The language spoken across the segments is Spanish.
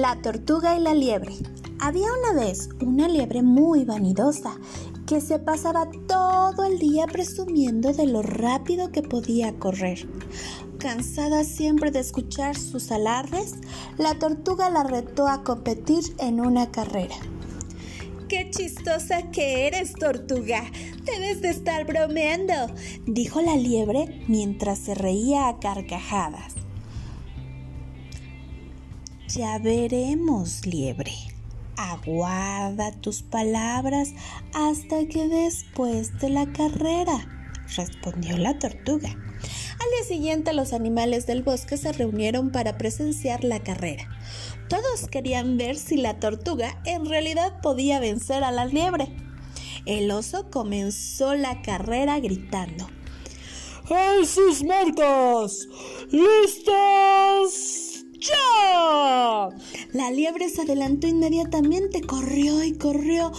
La tortuga y la liebre. Había una vez una liebre muy vanidosa que se pasaba todo el día presumiendo de lo rápido que podía correr. Cansada siempre de escuchar sus alardes, la tortuga la retó a competir en una carrera. ¡Qué chistosa que eres, tortuga! Debes de estar bromeando, dijo la liebre mientras se reía a carcajadas. Ya veremos, liebre. Aguarda tus palabras hasta que después de la carrera, respondió la tortuga. Al día siguiente los animales del bosque se reunieron para presenciar la carrera. Todos querían ver si la tortuga en realidad podía vencer a la liebre. El oso comenzó la carrera gritando. ¡En sus marcas! ¡Listos! ¡Ya! La liebre se adelantó inmediatamente, corrió y corrió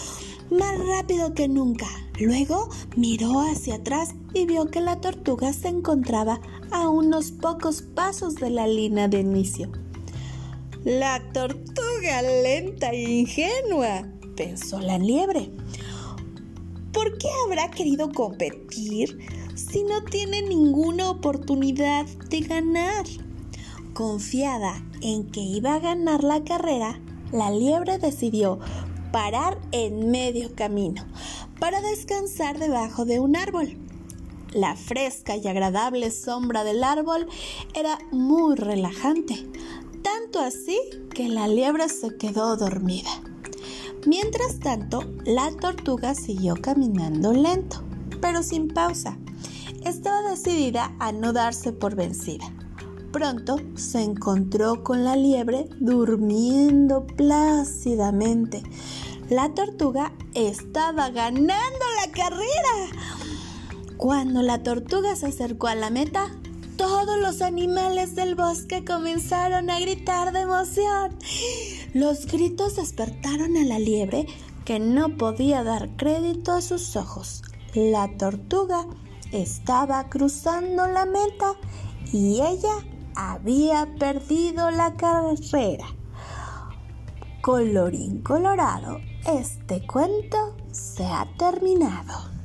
más rápido que nunca. Luego miró hacia atrás y vio que la tortuga se encontraba a unos pocos pasos de la línea de inicio. La tortuga lenta e ingenua, pensó la liebre. ¿Por qué habrá querido competir si no tiene ninguna oportunidad de ganar? Confiada en que iba a ganar la carrera, la liebre decidió parar en medio camino para descansar debajo de un árbol. La fresca y agradable sombra del árbol era muy relajante, tanto así que la liebre se quedó dormida. Mientras tanto, la tortuga siguió caminando lento, pero sin pausa. Estaba decidida a no darse por vencida. Pronto se encontró con la liebre durmiendo plácidamente. La tortuga estaba ganando la carrera. Cuando la tortuga se acercó a la meta, todos los animales del bosque comenzaron a gritar de emoción. Los gritos despertaron a la liebre que no podía dar crédito a sus ojos. La tortuga estaba cruzando la meta y ella había perdido la carrera. Colorín colorado, este cuento se ha terminado.